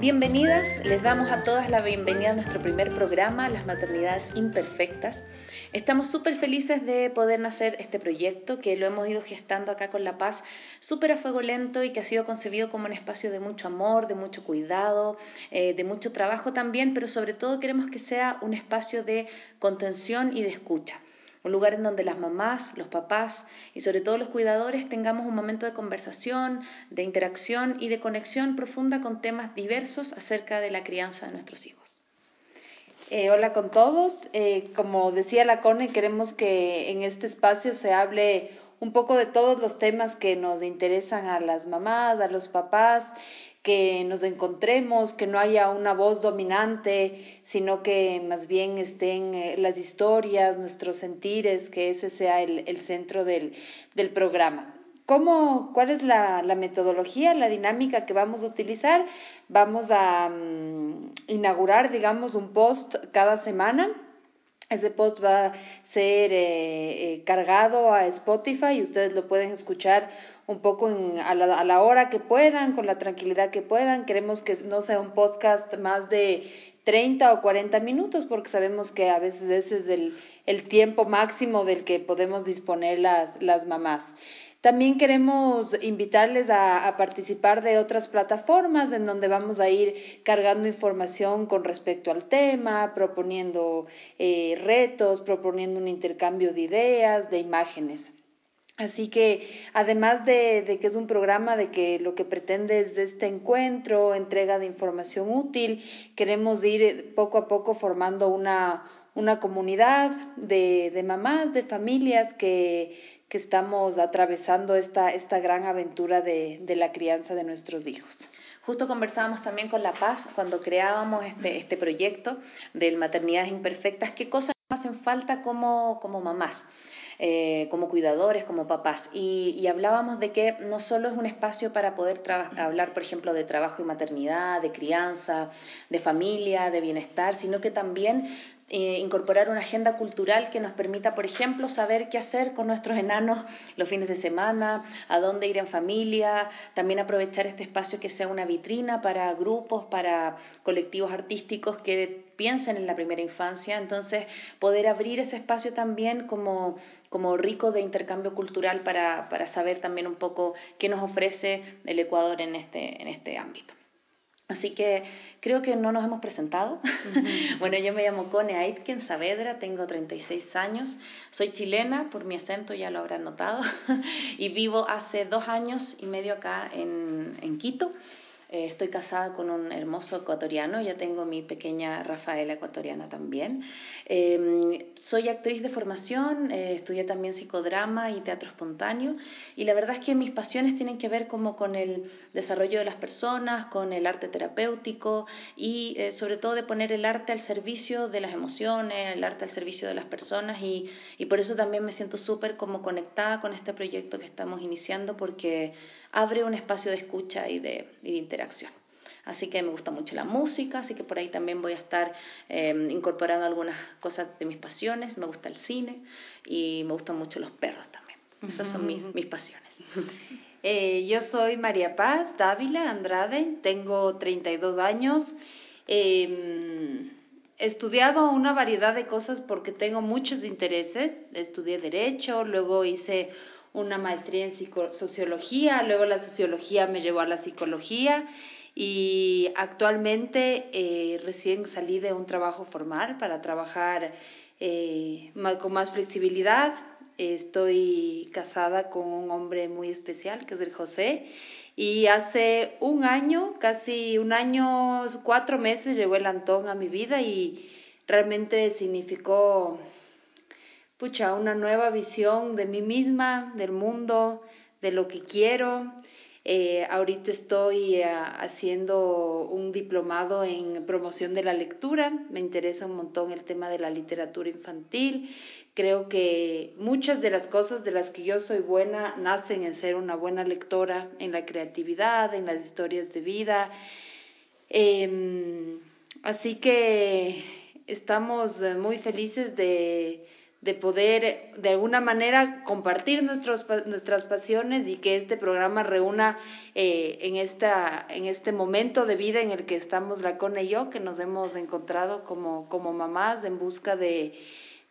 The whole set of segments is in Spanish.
Bienvenidas, les damos a todas la bienvenida a nuestro primer programa, Las Maternidades Imperfectas. Estamos súper felices de poder nacer este proyecto que lo hemos ido gestando acá con La Paz, súper a fuego lento y que ha sido concebido como un espacio de mucho amor, de mucho cuidado, eh, de mucho trabajo también, pero sobre todo queremos que sea un espacio de contención y de escucha un lugar en donde las mamás, los papás y sobre todo los cuidadores tengamos un momento de conversación, de interacción y de conexión profunda con temas diversos acerca de la crianza de nuestros hijos. Eh, hola con todos. Eh, como decía la Cone, queremos que en este espacio se hable un poco de todos los temas que nos interesan a las mamás, a los papás, que nos encontremos, que no haya una voz dominante, sino que más bien estén eh, las historias, nuestros sentires, que ese sea el, el centro del, del programa. ¿Cómo, ¿Cuál es la, la, metodología, la dinámica que vamos a utilizar? Vamos a mm, inaugurar, digamos, un post cada semana. Ese post va a ser eh, eh, cargado a Spotify y ustedes lo pueden escuchar un poco en, a, la, a la hora que puedan, con la tranquilidad que puedan. Queremos que no sea un podcast más de 30 o 40 minutos, porque sabemos que a veces ese es el, tiempo máximo del que podemos disponer las, las mamás. También queremos invitarles a, a, participar de otras plataformas en donde vamos a ir cargando información con respecto al tema, proponiendo eh, retos, proponiendo un intercambio de ideas, de imágenes. Así que además de, de, que es un programa de que lo que pretende es este encuentro, entrega de información útil, queremos ir poco a poco formando una, una comunidad de, de mamás, de familias que, que estamos atravesando esta, esta gran aventura de, de la crianza de nuestros hijos. Justo conversábamos también con La Paz cuando creábamos este, este proyecto de maternidades imperfectas, qué cosas hacen falta como, como mamás eh, como cuidadores, como papás. Y, y, hablábamos de que no solo es un espacio para poder hablar, por ejemplo, de trabajo y maternidad, de crianza, de familia, de bienestar, sino que también eh, incorporar una agenda cultural que nos permita, por ejemplo, saber qué hacer con nuestros enanos los fines de semana, a dónde ir en familia, también aprovechar este espacio que sea una vitrina para grupos, para colectivos artísticos que piensen en la primera infancia, entonces poder abrir ese espacio también como como rico de intercambio cultural para, para saber también un poco qué nos ofrece el Ecuador en este, en este ámbito. Así que creo que no nos hemos presentado. Uh -huh. bueno, yo me llamo Cone Aitken Saavedra, tengo 36 años, soy chilena, por mi acento ya lo habrán notado, y vivo hace dos años y medio acá en, en Quito. Eh, estoy casada con un hermoso ecuatoriano, ya tengo mi pequeña Rafaela ecuatoriana también. Eh, soy actriz de formación, eh, estudié también psicodrama y teatro espontáneo y la verdad es que mis pasiones tienen que ver como con el desarrollo de las personas, con el arte terapéutico y eh, sobre todo de poner el arte al servicio de las emociones, el arte al servicio de las personas y, y por eso también me siento súper como conectada con este proyecto que estamos iniciando porque abre un espacio de escucha y de, y de interacción. Así que me gusta mucho la música, así que por ahí también voy a estar eh, incorporando algunas cosas de mis pasiones. Me gusta el cine y me gustan mucho los perros también. Esas son mis, mis pasiones. Eh, yo soy María Paz Dávila Andrade, tengo 32 años. Eh, he estudiado una variedad de cosas porque tengo muchos intereses. Estudié Derecho, luego hice una maestría en sociología, luego la sociología me llevó a la psicología y actualmente eh, recién salí de un trabajo formal para trabajar eh, con más flexibilidad. Estoy casada con un hombre muy especial que es el José y hace un año, casi un año, cuatro meses llegó el Antón a mi vida y realmente significó pucha, una nueva visión de mí misma, del mundo, de lo que quiero. Eh, ahorita estoy eh, haciendo un diplomado en promoción de la lectura. Me interesa un montón el tema de la literatura infantil. Creo que muchas de las cosas de las que yo soy buena nacen en ser una buena lectora, en la creatividad, en las historias de vida. Eh, así que estamos muy felices de de poder de alguna manera compartir nuestros, nuestras pasiones y que este programa reúna eh, en, esta, en este momento de vida en el que estamos la Cone y yo, que nos hemos encontrado como, como mamás en busca de,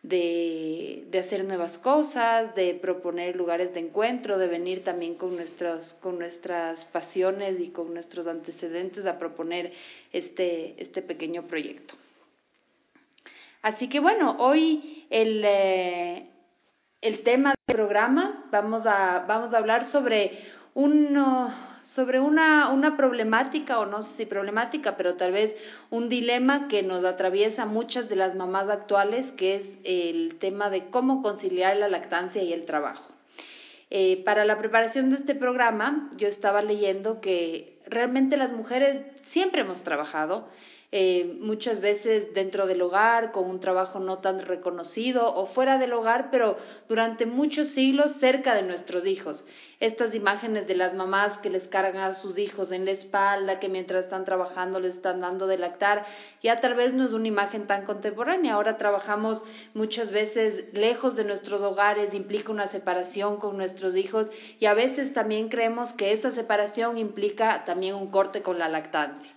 de, de, hacer nuevas cosas, de proponer lugares de encuentro, de venir también con, nuestros, con nuestras pasiones y con nuestros antecedentes a proponer este, este pequeño proyecto. Así que bueno, hoy el, eh, el tema del programa vamos a, vamos a hablar sobre, un, sobre una, una problemática, o no sé si problemática, pero tal vez un dilema que nos atraviesa muchas de las mamás actuales, que es el tema de cómo conciliar la lactancia y el trabajo. Eh, para la preparación de este programa, yo estaba leyendo que realmente las mujeres siempre hemos trabajado, eh, muchas veces dentro del hogar, con un trabajo no tan reconocido o fuera del hogar, pero durante muchos siglos cerca de nuestros hijos. Estas imágenes de las mamás que les cargan a sus hijos en la espalda, que mientras están trabajando les están dando de lactar, ya tal vez no es una imagen tan contemporánea. Ahora trabajamos muchas veces lejos de nuestros hogares, implica una separación con nuestros hijos y a veces también creemos que esa separación implica también un corte con la lactancia.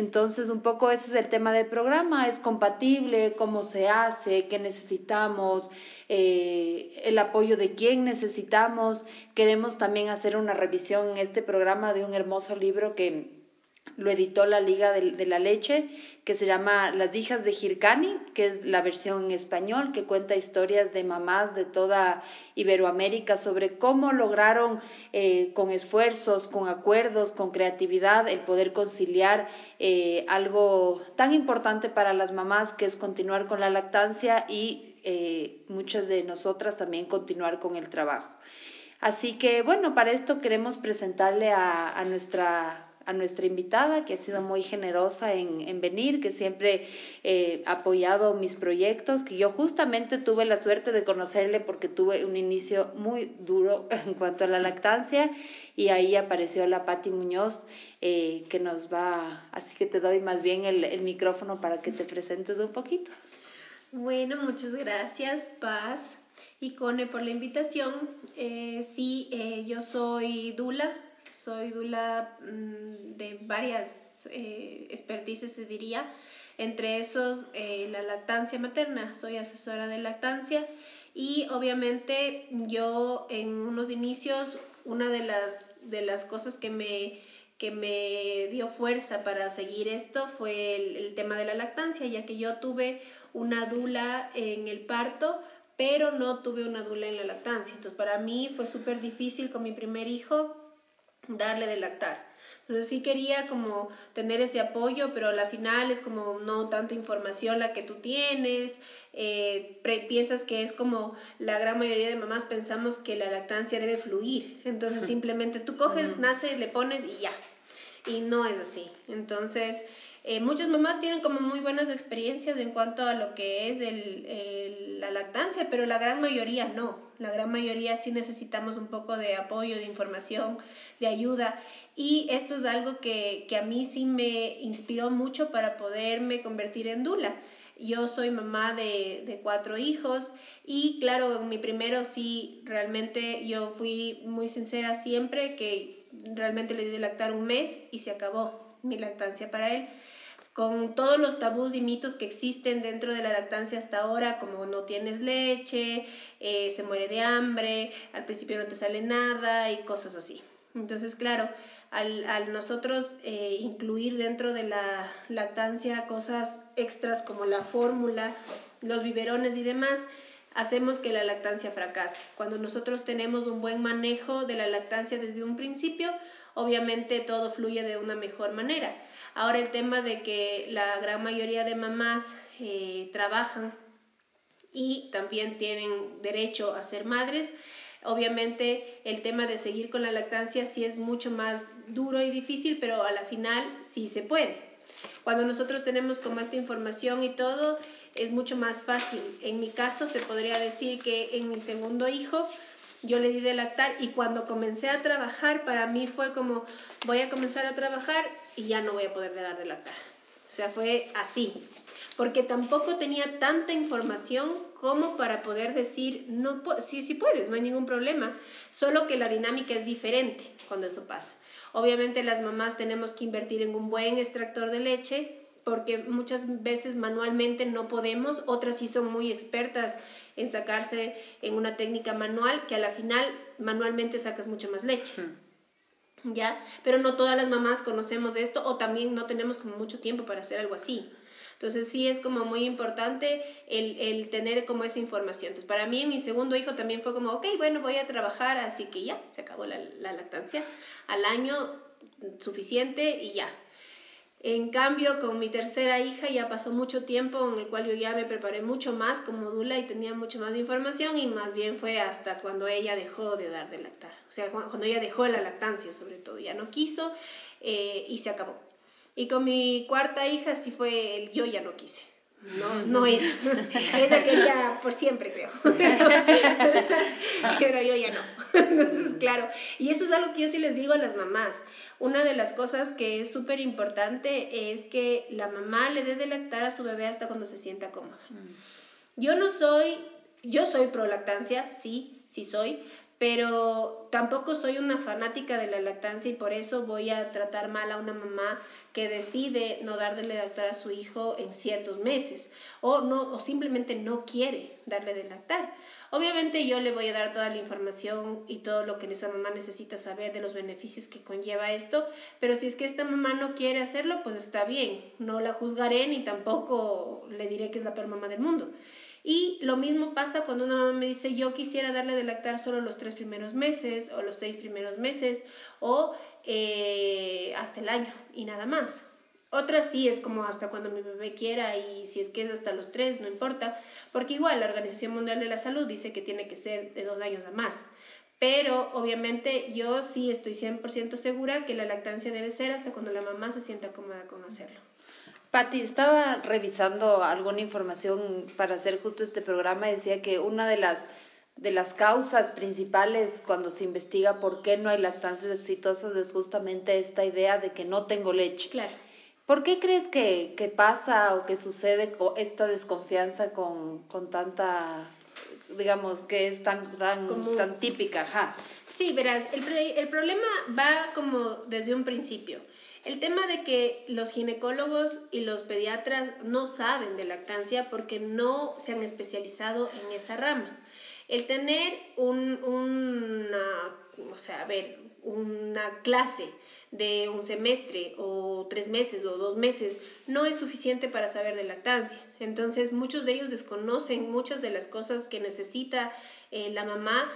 Entonces, un poco ese es el tema del programa, es compatible, cómo se hace, qué necesitamos, eh, el apoyo de quién necesitamos. Queremos también hacer una revisión en este programa de un hermoso libro que lo editó la Liga de, la Leche, que se llama Las hijas de Hircani, que es la versión en español, que cuenta historias de mamás de toda Iberoamérica sobre cómo lograron eh, con esfuerzos, con acuerdos, con creatividad, el poder conciliar eh, algo tan importante para las mamás, que es continuar con la lactancia y eh, muchas de nosotras también continuar con el trabajo. Así que, bueno, para esto queremos presentarle a nuestra a nuestra invitada, que ha sido muy generosa en, en venir, que siempre eh, ha apoyado mis proyectos, que yo justamente tuve la suerte de conocerle porque tuve un inicio muy duro en cuanto a la lactancia y ahí apareció la Patti Muñoz, eh, que nos va, así que te doy más bien el, el micrófono para que te presentes un poquito. Bueno, muchas gracias, Paz y Cone por la invitación. Eh, sí, eh, yo soy Dula, soy dula mm, de varias eh, se diría, entre esos eh, la lactancia materna, soy asesora de lactancia y obviamente yo en unos inicios una de las, de las cosas que me, que me dio fuerza para seguir esto fue el, el tema de la lactancia, ya que yo tuve una dula en el parto, pero no tuve una dula en la lactancia. Entonces para mí fue súper difícil con mi primer hijo darle de lactar. Entonces sí quería como tener ese apoyo, pero al final es como no tanta información la que tú tienes, eh, piensas que es como la gran mayoría de mamás pensamos que la lactancia debe fluir, entonces simplemente tú coges, nace, le pones y ya, y no es así. Entonces eh, muchas mamás tienen como muy buenas experiencias en cuanto a lo que es el, la lactancia, pero la gran mayoría no. La gran mayoría sí necesitamos un poco de apoyo, de información, de ayuda. Y esto es algo que, que a mí sí me inspiró mucho para poderme convertir en dula. Yo soy mamá de, de cuatro hijos y claro, en mi primero sí, realmente yo fui muy sincera siempre que realmente le di de lactar un mes y se acabó mi lactancia para él con todos los tabús y mitos que existen dentro de la lactancia hasta ahora, como no tienes leche, eh, se muere de hambre, al principio no te sale nada y cosas así. Entonces, claro, al, nosotros eh, incluir dentro de la lactancia cosas extras como la fórmula, los biberones y demás, hacemos que la lactancia fracase. Cuando nosotros tenemos un buen manejo de la lactancia desde un principio, obviamente todo fluye de una mejor manera. Ahora el tema de que la gran mayoría de mamás eh, trabajan y también tienen derecho a ser madres, obviamente el tema de seguir con la lactancia sí es mucho más duro y difícil, pero a la final sí se puede. Cuando nosotros tenemos como esta información y todo, es mucho más fácil. En mi caso se podría decir que en mi segundo hijo yo le di de lactar y cuando comencé a trabajar para mí fue como voy a comenzar a trabajar y ya no voy a poder dar de lactar. O sea, fue así. porque tampoco tenía tanta información como para poder decir, no, sí, sí puedes, no hay ningún problema, solo que la dinámica es diferente cuando eso pasa. Obviamente las mamás tenemos que invertir en un buen extractor de leche, porque muchas veces manualmente no podemos, otras sí son muy expertas en sacarse en una técnica manual, que a la final manualmente sacas mucha más leche. ¿Ya? Pero no todas las mamás conocemos de esto o también no tenemos como mucho tiempo para hacer algo así. Entonces sí es como muy importante el, el tener como esa información. Entonces para mí mi segundo hijo también fue como, ok, bueno, voy a trabajar, así que ya, se acabó la, la lactancia. Al año suficiente y ya, en cambio, con mi tercera hija ya pasó mucho tiempo en el cual yo ya me preparé mucho más como dula y tenía mucho más información y más bien fue hasta cuando ella dejó de dar de lactar. O sea, cuando ella dejó la lactancia sobre todo, ya no quiso eh, y se acabó. Y con mi cuarta hija sí fue el yo ya no quise. No, no era. Ella quería por siempre, creo. Pero yo ya no. Entonces, claro. Y eso es algo que yo sí les digo a las mamás. Una de las cosas que es súper importante es que la mamá le dé de lactar a su bebé hasta cuando se sienta cómoda. Mm. Yo no soy, yo soy pro lactancia, sí, sí soy, pero tampoco soy una fanática de la lactancia y por eso voy a tratar mal a una mamá que decide no darle de lactar a su hijo en ciertos meses o no o simplemente no quiere darle de lactar. Obviamente yo le voy a dar toda la información y todo lo que esa mamá necesita saber de los beneficios que conlleva esto, pero si es que esta mamá no quiere hacerlo, pues está bien, no la juzgaré ni tampoco le diré que es la peor mamá del mundo. Y lo mismo pasa cuando una mamá me dice, yo quisiera darle de lactar solo los tres primeros meses o los seis primeros meses o eh, hasta el año y nada más. Otra sí es como hasta cuando mi bebé quiera y si es que es hasta los tres, no importa, porque igual la Organización Mundial de la Salud dice que tiene que ser de dos años a más. Pero obviamente yo sí estoy 100% segura que la lactancia debe ser hasta cuando la mamá se sienta cómoda con hacerlo. Pati, estaba revisando alguna información para hacer justo este programa y decía que una de las de las causas principales cuando se investiga por qué no hay lactancias exitosas es justamente esta idea de que no tengo leche. Claro. ¿Por qué crees que, que pasa o que sucede esta desconfianza con, con tanta, digamos, que es tan, tan, tan típica? Ajá. Sí, verás, el, el problema va como desde un principio. El tema de que los ginecólogos y los pediatras no saben de lactancia porque no se han especializado en esa rama. El tener un, una, o sea, a ver, una clase de un semestre o tres meses o dos meses no es suficiente para saber de lactancia. Entonces muchos de ellos desconocen muchas de las cosas que necesita eh, la mamá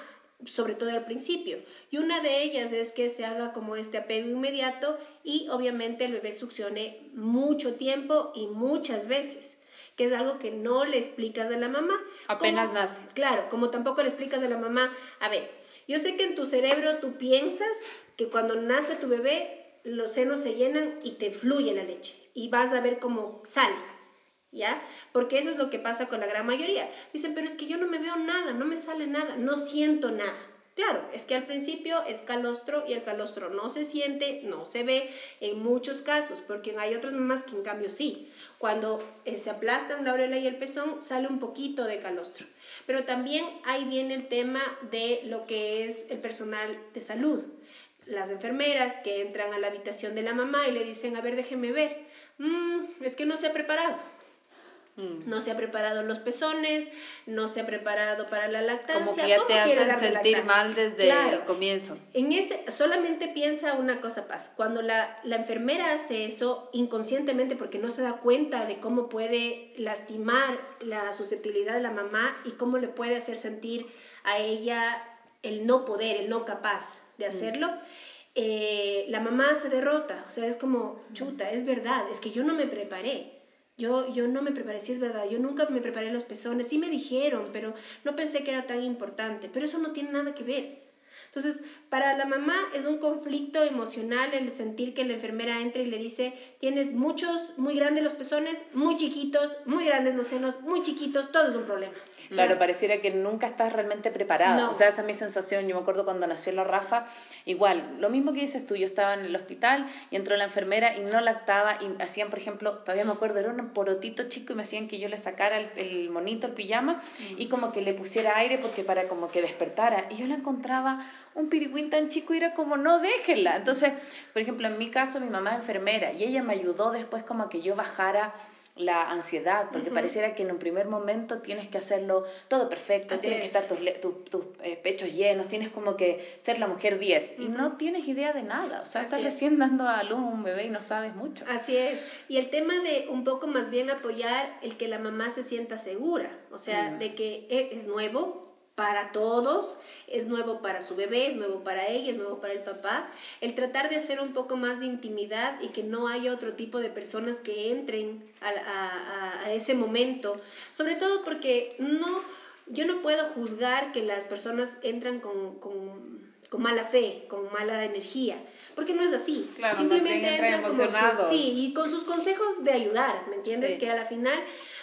sobre todo al principio. Y una de ellas es que se haga como este apego inmediato y obviamente el bebé succione mucho tiempo y muchas veces que es algo que no le explicas a la mamá. Apenas nace. Claro, como tampoco le explicas a la mamá, a ver, yo sé que en tu cerebro tú piensas que cuando nace tu bebé los senos se llenan y te fluye la leche y vas a ver cómo sale. ¿Ya? Porque eso es lo que pasa con la gran mayoría. Dicen, pero es que yo no me veo nada, no me sale nada, no siento nada. Claro, es que al principio es calostro y el calostro no se siente, no se ve en muchos casos, porque hay otras mamás que en cambio sí. Cuando eh, se aplastan la aureola y el pezón sale un poquito de calostro. Pero también ahí viene el tema de lo que es el personal de salud. Las enfermeras que entran a la habitación de la mamá y le dicen, a ver, déjeme ver. Mm, es que no se ha preparado. No se ha preparado los pezones, no se ha preparado para la lactancia. Como que ya te hacen sentir mal desde el comienzo. En este, solamente piensa una cosa, Paz. Cuando la, la enfermera hace eso inconscientemente porque no se da cuenta de cómo puede lastimar la susceptibilidad de la mamá y cómo le puede hacer sentir a ella el no poder, el no capaz de mm. hacerlo. Eh, la mamá se derrota, o sea, es como, chuta, es verdad, es que yo no me preparé, yo, yo no me preparé, si es verdad, yo nunca me preparé los pezones, sí me dijeron, pero no pensé que era tan importante, pero eso no tiene nada que ver. Entonces, Para la mamá es un conflicto emocional el sentir que la enfermera entra y le dice, tienes muchos, muy grandes los pezones, muy chiquitos, muy grandes los senos, muy chiquitos, todo es un problema. Claro, pareciera que nunca estás realmente preparada. O sea, esa es mi sensación. Yo me acuerdo cuando nació la Rafa, igual, lo mismo que dices tú, yo estaba en el hospital y entró la enfermera y no lactaba y hacían, por ejemplo, todavía me acuerdo, era un porotito chico y me hacían que yo le sacara el, monito, el pijama y como que le pusiera aire porque para como que despertara. Y yo la encontraba un pirigüín tan chico y era como, no, déjenla. Entonces, por ejemplo, en mi caso, mi mamá es enfermera y ella me ayudó después como a que yo bajara la ansiedad, porque pareciera que en un primer momento tienes que hacerlo todo perfecto, tienes que estar tus, tus, eh, pechos llenos, tienes como que ser la mujer 10 y no tienes idea de nada, o sea, estás recién dando a luz un bebé y no sabes mucho. Así es, y el tema de un poco más bien apoyar el que la mamá se sienta segura, o sea, de que e, es nuevo, para todos, es nuevo para su bebé, es nuevo para ella, es nuevo para el papá, el tratar de hacer un poco más de intimidad y que no haya otro tipo de personas que entren a, ese momento, sobre todo porque no, yo no puedo juzgar que las personas entran con, con, mala fe, con mala energía, porque no es así. Simplemente entran como sí, y con sus consejos de ayudar, ¿me entiendes? Que a la final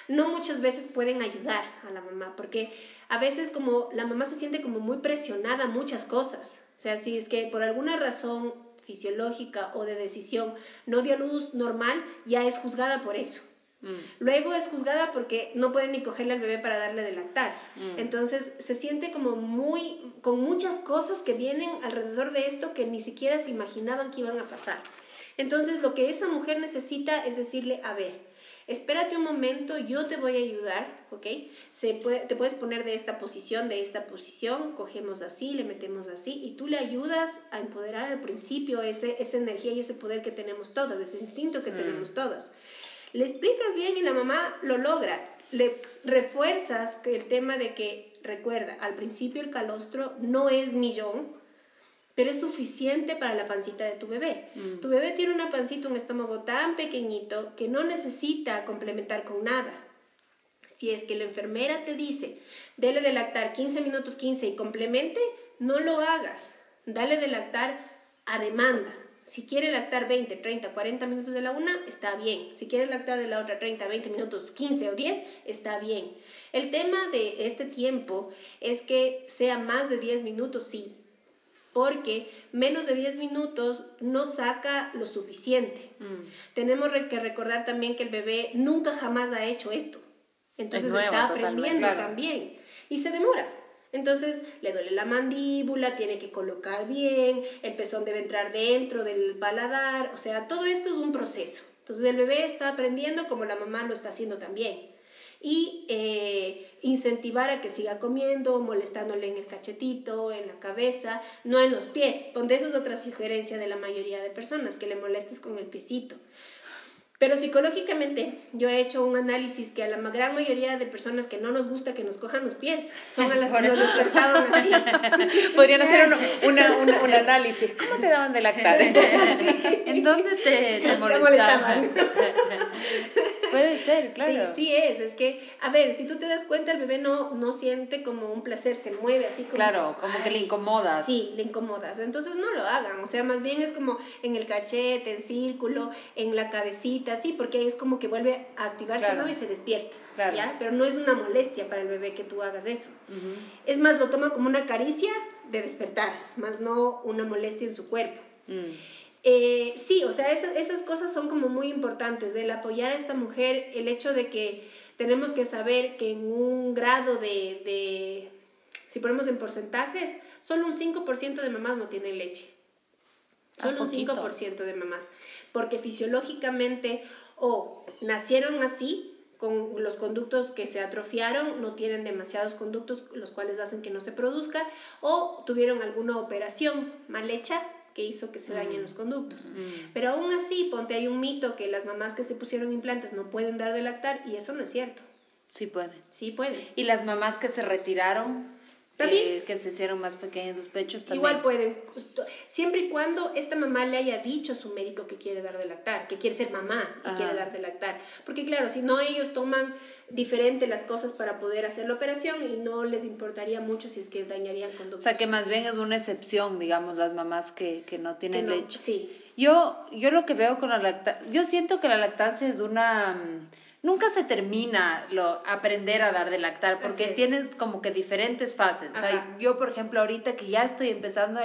no muchas veces pueden ayudar a la mamá, porque a veces como la mamá se siente como muy presionada a muchas cosas. O sea, si es que por alguna razón fisiológica o de decisión no dio luz normal, ya es juzgada por eso. Mm. Luego es juzgada porque no puede ni cogerle al bebé para darle de lactar. Mm. Entonces se siente como muy, con muchas cosas que vienen alrededor de esto que ni siquiera se imaginaban que iban a pasar. Entonces lo que esa mujer necesita es decirle, a ver, espérate un momento, yo te voy a ayudar, ¿ok? Se puede, te puedes poner de esta posición, de esta posición, cogemos así, le metemos así, y tú le ayudas a empoderar al principio ese, esa energía y ese poder que tenemos todas, ese instinto que mm. tenemos todas. Le explicas bien y la mamá lo logra. Le refuerzas el tema de que, recuerda, al principio el calostro no es millón, pero es suficiente para la pancita de tu bebé. Mm. Tu bebé tiene una pancita, un estómago tan pequeñito que no necesita complementar con nada. Si es que la enfermera te dice, dele de lactar 15 minutos 15 y complemente, no lo hagas. Dale de lactar a demanda. Si quiere lactar 20, 30, 40 minutos de la una, está bien. Si quiere lactar de la otra 30, 20 minutos, 15 o 10, está bien. El tema de este tiempo es que sea más de 10 minutos, sí, porque menos de 10 minutos no saca lo suficiente. Mm. Tenemos que recordar también que el bebé nunca jamás ha hecho esto. Entonces está aprendiendo también. Y se demora. Entonces le duele la mandíbula, tiene que colocar bien, el pezón debe entrar dentro del paladar, o sea, todo esto es un proceso. Entonces el bebé está aprendiendo como la mamá lo está haciendo también y eh, incentivar a que siga comiendo, molestándole en el cachetito, en la cabeza, no en los pies, donde eso es otra sugerencia de la mayoría de personas, que le molestes con el piecito. Pero psicológicamente yo he hecho un análisis que a la gran mayoría de personas que no nos gusta que nos cojan los pies son a las que nos despertaron así. Podrían hacer un, un, análisis. ¿Cómo te daban de lactar? ¿En dónde te, te molestaban? Puede ser, claro. Sí, sí es. Es que, a ver, si tú te das cuenta, el bebé no, no siente como un placer, se mueve así como... Claro, como que le incomodas. Sí, le incomodas. Entonces no lo hagan. O sea, más bien es como en el cachete, en círculo, en la cabecita, sí, porque es como que vuelve a activarse ¿no? y se despierta. Claro. ¿ya? Pero no es una molestia para el bebé que tú hagas eso. Es más, lo toma como una caricia de despertar, más no una molestia en su cuerpo. Mm. Eh, sí, o sea, esas, esas cosas son como muy importantes, del apoyar a esta mujer, el hecho de que tenemos que saber que en un grado de, de si ponemos en porcentajes, solo un 5% de mamás no tienen leche. Solo un 5% de mamás. Porque fisiológicamente o nacieron así, con los conductos que se atrofiaron, no tienen demasiados conductos, los cuales hacen que no se produzca, o tuvieron alguna operación mal hecha que hizo que se dañen mm. los conductos. Mm. Pero aún así, ponte, hay un mito que las mamás que se pusieron implantes no pueden dar de lactar y eso no es cierto. Sí pueden. Sí pueden. ¿Y las mamás que se retiraron? Eh, que se hicieron más pequeños los pechos también. Igual pueden, siempre y cuando esta mamá le haya dicho a su médico que quiere dar de lactar, que quiere ser mamá y quiere dar de lactar. Porque claro, si no ellos toman diferente las cosas para poder hacer la operación y no les importaría mucho si es que dañarían conductos. O sea que más bien es una excepción, digamos, las mamás que, que no tienen leche. Sí. Yo, yo lo que veo con la lactancia, yo siento que la lactancia es una mm, nunca se termina lo aprender a dar de lactar porque tienes como que diferentes fases. yo, por ejemplo, ahorita que ya estoy empezando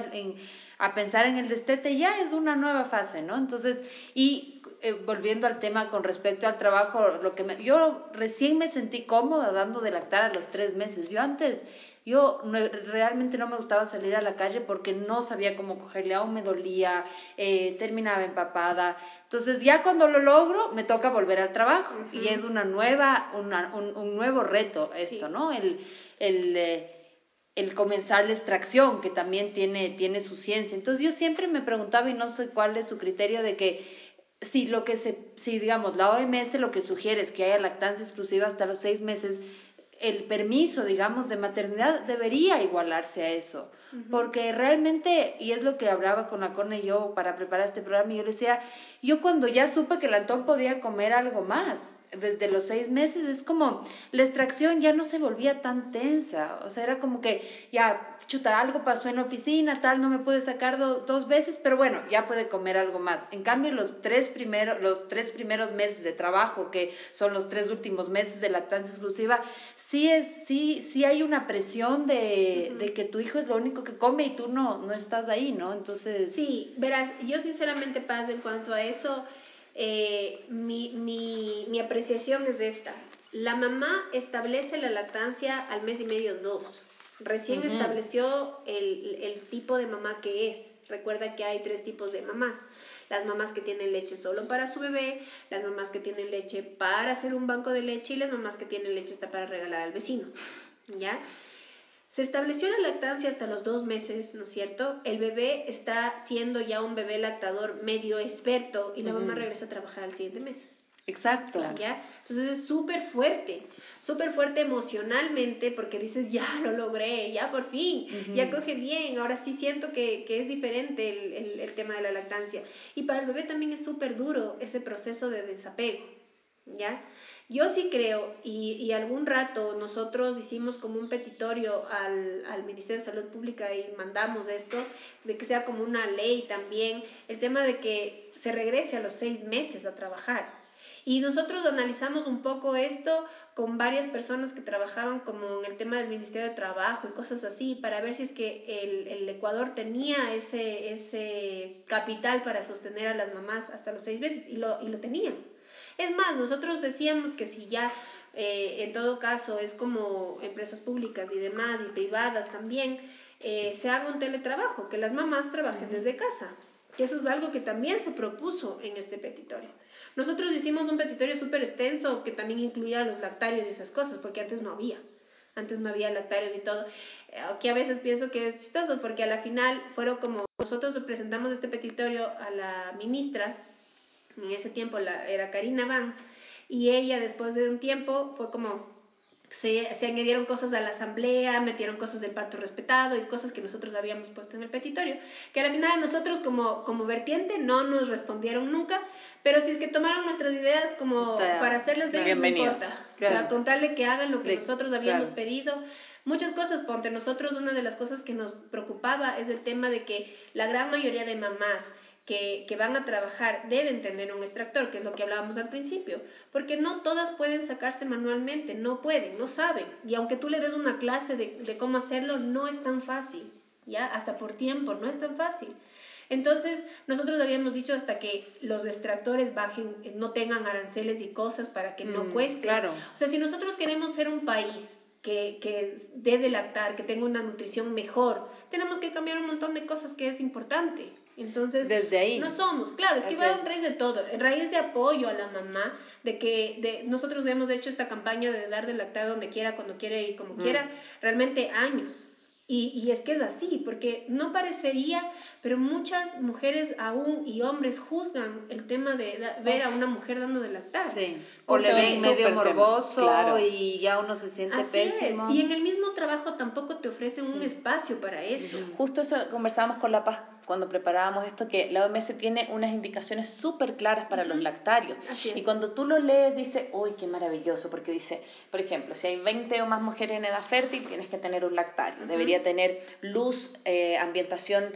a pensar en el destete, ya es una nueva fase, ¿no? Entonces, y eh, volviendo al tema con respecto al trabajo, lo que me, yo recién me sentí cómoda dando de lactar a los tres meses. Yo antes yo realmente no me gustaba salir a la calle porque no sabía cómo cogerle, aún me dolía, eh, terminaba empapada. Entonces ya cuando lo logro me toca volver al trabajo y es una nueva, una, un, un, nuevo reto esto, ¿no? El, el, eh, el comenzar la extracción que también tiene, tiene su ciencia. Entonces yo siempre me preguntaba y no sé cuál es su criterio de que si lo que se, si digamos la OMS lo que sugiere es que haya lactancia exclusiva hasta los seis meses, el permiso, digamos, de maternidad debería igualarse a eso. Porque realmente, y es lo que hablaba con Acone y yo para preparar este programa, y yo le decía, yo cuando ya supe que el Antón podía comer algo más, desde los seis meses, es como la extracción ya no se volvía tan tensa, o sea, era como que ya, chuta, algo pasó en la oficina, tal, no me pude sacar dos veces, pero bueno, ya puede comer algo más. En cambio, los tres, primeros, los tres primeros meses de trabajo, que son los tres últimos meses de lactancia exclusiva, sí es sí sí hay una presión de, de, que tu hijo es lo único que come y tú no no estás ahí no entonces sí verás yo sinceramente Paz en cuanto a eso eh, mi, mi, mi apreciación es esta. La mamá establece la lactancia al mes y medio dos. Recién estableció el, el tipo de mamá que es. Recuerda que hay tres tipos de mamás las mamás que tienen leche solo para su bebé, las mamás que tienen leche para hacer un banco de leche y las mamás que tienen leche hasta para regalar al vecino. ¿Ya? Se estableció la lactancia hasta los dos meses, ¿no es cierto? El bebé está siendo ya un bebé lactador medio experto y la mamá regresa a trabajar al siguiente mes. Exacto. ¿Ya? Entonces es súper fuerte, súper fuerte emocionalmente porque dices, ya lo logré, ya por fin, ya coge bien, ahora sí siento que, que es diferente el, el, el, tema de la lactancia. Y para el bebé también es súper duro ese proceso de desapego, ¿ya? Yo sí creo, y, y algún rato nosotros hicimos como un petitorio al, al Ministerio de Salud Pública y mandamos esto, de que sea como una ley también, el tema de que se regrese a los seis meses a trabajar y nosotros analizamos un poco esto con varias personas que trabajaban como en el tema del Ministerio de Trabajo y cosas así, para ver si es que el, el Ecuador tenía ese, ese capital para sostener a las mamás hasta los seis meses, y lo, y lo tenían. Es más, nosotros decíamos que si ya eh, en todo caso es como empresas públicas y demás y privadas también, eh, se haga un teletrabajo, que las mamás trabajen desde casa, que eso es algo que también se propuso en este petitorio. Nosotros hicimos un petitorio súper extenso que también incluía los lactarios y esas cosas, porque antes no había. Antes no había lactarios y todo. Eh, aquí a veces pienso que es chistoso, porque a la final fueron como nosotros presentamos este petitorio a la ministra, en ese tiempo la, era Karina Vance, y ella después de un tiempo fue como, se, se, añadieron cosas a la asamblea, metieron cosas del parto respetado y cosas que nosotros habíamos puesto en el petitorio, que al final nosotros como, como vertiente no nos respondieron nunca, pero si es que tomaron nuestras ideas como para hacerles de ellos, no importa. Para contarle que hagan lo que nosotros habíamos pedido. Muchas cosas, ponte, nosotros una de las cosas que nos preocupaba es el tema de que la gran mayoría de mamás que, que, van a trabajar deben tener un extractor, que es lo que hablábamos al principio, porque no todas pueden sacarse manualmente, no pueden, no saben, y aunque tú le des una clase de, de cómo hacerlo, no es tan fácil, ¿ya? Hasta por tiempo, no es tan fácil. Entonces, nosotros habíamos dicho hasta que los extractores bajen, no tengan aranceles y cosas para que no mm, cueste. Claro. O sea, si nosotros queremos ser un país que, que debe lactar, que tenga una nutrición mejor, tenemos que cambiar un montón de cosas que es importante. Entonces, desde ahí. No somos, claro, es que va en raíz de todo, en raíz de apoyo a la mamá, de que de, nosotros hemos hecho esta campaña de dar de lactar donde quiera, cuando quiera y como mm. quiera, realmente años. Y, y, es que es así, porque no parecería, pero muchas mujeres aún y hombres juzgan el tema de ver a una mujer dando de lactar. Sí. O le ven medio morboso y ya uno se siente pésimo. Y en el mismo trabajo tampoco te ofrecen un espacio para eso. Justo eso conversábamos con La Paz cuando preparábamos esto, que la OMS tiene unas indicaciones súper claras para los lactarios. Y cuando tú lo lees, dice, uy, qué maravilloso, porque dice, por ejemplo, si hay 20 o más mujeres en edad fértil, tienes que tener un lactario. Debería tener luz, eh, ambientación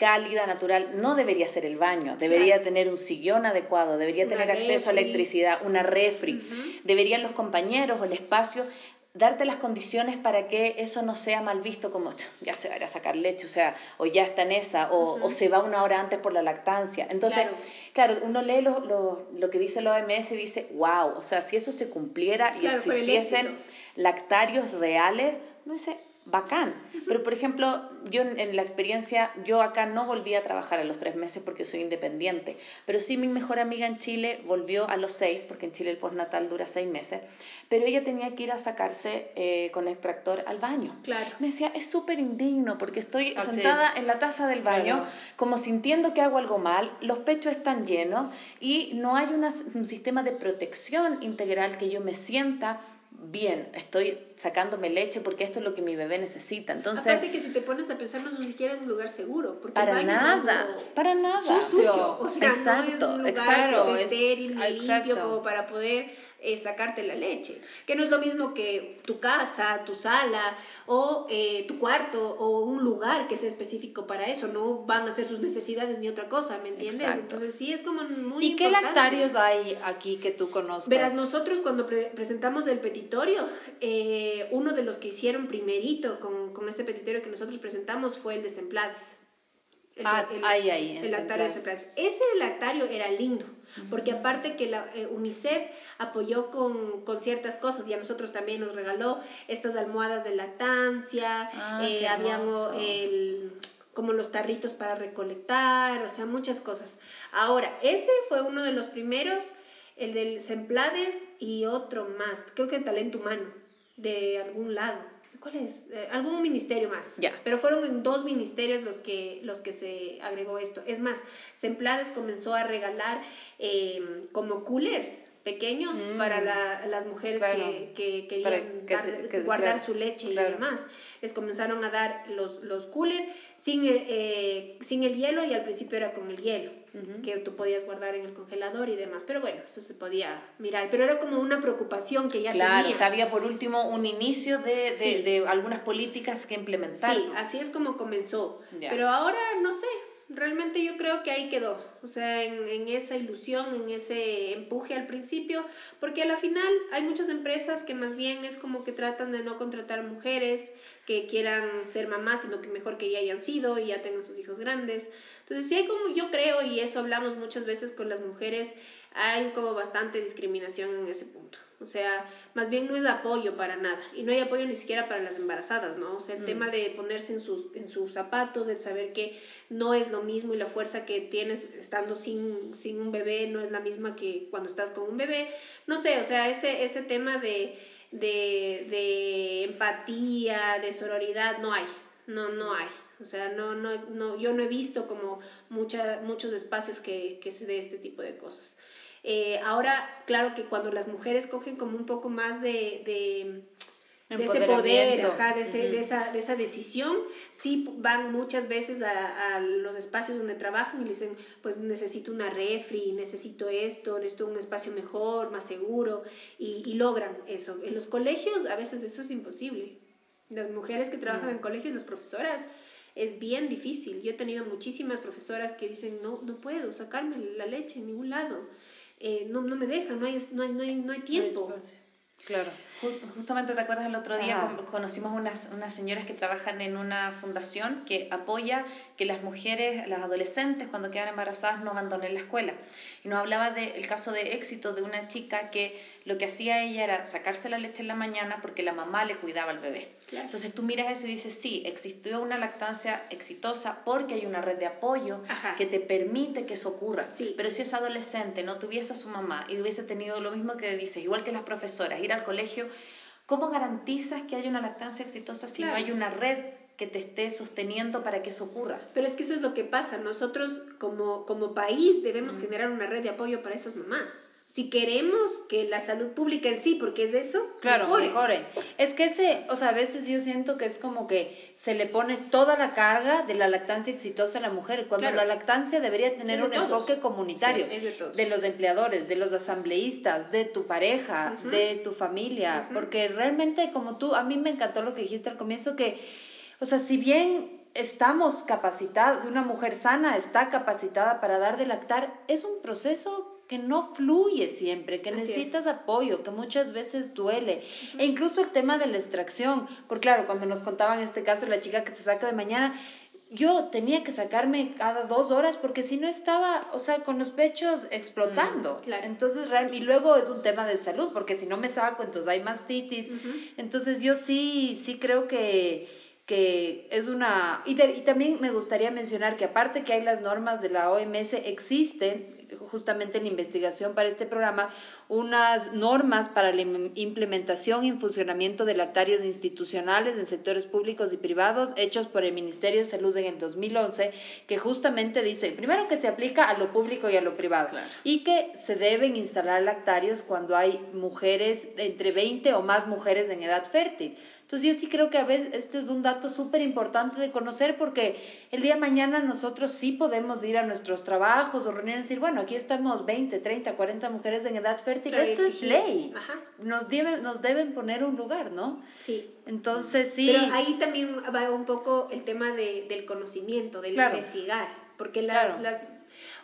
cálida, natural, no debería ser el baño, debería tener un sillón adecuado, debería tener acceso a electricidad, una refri, deberían los compañeros o el espacio darte las condiciones para que eso no sea mal visto como ya se va a sacar leche, o sea, o ya está en esa, o, o se va una hora antes por la lactancia. Entonces, claro, uno lee lo, lo, lo, que dice la OMS y dice, wow, o sea, si eso se cumpliera y existiesen lactarios reales, no dice, bacán. Pero, por ejemplo, yo en, la experiencia, yo acá no volví a trabajar a los tres meses porque soy independiente, pero sí mi mejor amiga en Chile volvió a los seis, porque en Chile el postnatal dura seis meses, pero ella tenía que ir a sacarse eh, con el extractor al baño. Claro. Me decía, es súper indigno porque estoy sentada en la taza del baño, como sintiendo que hago algo mal, los pechos están llenos y no hay un sistema de protección integral que yo me sienta bien, estoy sacándome leche porque esto es lo que mi bebé necesita. Entonces, Aparte que si te pones a pensar, no siquiera es un lugar seguro. Porque para nada, para nada. Sucio. O sea, exacto, no es un lugar estéril, limpio, como para poder eh, sacarte la leche. Que no es lo mismo que tu casa, tu sala o eh, tu cuarto o un lugar que sea específico para eso. No van a hacer sus necesidades ni otra cosa, ¿me entiendes? Entonces sí es como muy ¿Y qué lactarios hay aquí que tú conozcas? Verás, nosotros cuando presentamos el petitorio, eh, uno de los que hicieron primerito con, con este petitorio que nosotros presentamos fue el de Semplades. El, ah, ahí, ahí, el lactario de Semplades. Ese lactario era lindo porque aparte que la eh, UNICEF apoyó con, con, ciertas cosas y a nosotros también nos regaló estas almohadas de lactancia, ah, eh, habíamos el, como los tarritos para recolectar, o sea, muchas cosas. Ahora, ese fue uno de los primeros, el del Semplades y otro más, creo que el talento humano, de algún lado. ¿Cuál es? Eh, algún ministerio más. Ya. Pero fueron en dos ministerios los que, los que se agregó esto. Es más, Semplades comenzó a regalar eh, como coolers pequeños mm. para la, las mujeres que, que, querían guardar su leche y demás. Les comenzaron a dar los, los coolers sin, eh, sin el hielo y al principio era con el hielo que tú podías guardar en el congelador y demás. Pero bueno, eso se podía mirar. Pero era como una preocupación que ya claro, tenía. Claro, había por último un inicio de, de, de, algunas políticas que implementar. Sí, así es como comenzó. Pero ahora, no sé, realmente yo creo que ahí quedó, o sea, en, en, esa ilusión, en ese empuje al principio, porque a la final hay muchas empresas que más bien es como que tratan de no contratar mujeres que quieran ser mamás, sino que mejor que ya hayan sido y ya tengan sus hijos grandes. Entonces, sí hay como yo creo, y eso hablamos muchas veces con las mujeres, hay como bastante discriminación en ese punto. O sea, más bien no es apoyo para nada. Y no hay apoyo ni siquiera para las embarazadas, ¿no? O sea, el mm. tema de ponerse en sus, en sus zapatos, de saber que no es lo mismo y la fuerza que tienes estando sin, sin un bebé no es la misma que cuando estás con un bebé. No sé, o sea, ese, ese tema de, de, de empatía, de sororidad, no hay. No, no hay. O sea, no, no, no, yo no he visto como mucha, muchos espacios que, que se dé este tipo de cosas. Eh, ahora, claro que cuando las mujeres cogen como un poco más de, de, de ese poder, de, de, esa, de esa decisión, sí van muchas veces a, a, los espacios donde trabajan y dicen, pues necesito una refri, necesito esto, necesito un espacio mejor, más seguro, y, y logran eso. En los colegios a veces eso es imposible. Las mujeres que trabajan en colegios, las profesoras, es bien difícil. Yo he tenido muchísimas profesoras que dicen, no, no puedo sacarme la leche en ningún lado. Eh, no, no me dejan, no hay, no hay, no hay, no hay tiempo. Claro. Justamente te acuerdas el otro día conocimos unas, unas señoras que trabajan en una fundación que apoya que las mujeres, las adolescentes cuando quedan embarazadas no abandonen la escuela. Y nos hablaba del caso de éxito de una chica que lo que hacía ella era sacarse la leche en la mañana porque la mamá le cuidaba al bebé. Entonces tú miras eso y dices, sí, existió una lactancia exitosa porque hay una red de apoyo que te permite que eso ocurra. Sí. Pero si esa adolescente no tuviese a su mamá y hubiese tenido lo mismo que dices, igual que las profesoras, ir al colegio, ¿cómo garantizas que haya una lactancia exitosa si no hay una red que te esté sosteniendo para que eso ocurra. Pero es que eso es lo que pasa. Nosotros como, como país debemos generar una red de apoyo para esas mamás. Si queremos que la salud pública en sí, porque es de eso, claro, mejore. Es que ese, o sea, a veces yo siento que es como que se le pone toda la carga de la lactancia exitosa a la mujer, cuando la lactancia debería tener un enfoque comunitario, de, los empleadores, de los asambleístas, de tu pareja, de tu familia, porque realmente como tú, a mí me encantó lo que dijiste al comienzo, que, o sea, si bien estamos capacitados, una mujer sana está capacitada para dar de lactar, es un proceso que no fluye siempre, que necesitas apoyo, que muchas veces duele. E incluso el tema de la extracción, porque claro, cuando nos contaban este caso la chica que se saca de mañana, yo tenía que sacarme cada dos horas porque si no estaba, o sea, con los pechos explotando. Mm, entonces, y luego es un tema de salud, porque si no me saco, entonces hay mastitis. Entonces, yo sí, sí creo que, que es una... Y, y también me gustaría mencionar que aparte que hay las normas de la OMS, existen justamente en investigación para este programa unas normas para la implementación y funcionamiento de lactarios institucionales en sectores públicos y privados hechos por el Ministerio de Salud en el 2011 que justamente dice, primero que se aplica a lo público y a lo privado y que se deben instalar lactarios cuando hay mujeres, entre 20 o más mujeres en edad fértil. Entonces yo sí creo que a veces este es un dato súper importante de conocer porque el día de mañana nosotros sí podemos ir a nuestros trabajos o reunirnos y decir, bueno, aquí estamos 20, 30, 40 mujeres en edad fértil, esto es ley. Nos, deben, nos deben poner un lugar, ¿no? Sí. Entonces sí. Pero ahí también va un poco el tema de, del conocimiento, del investigar, porque la, las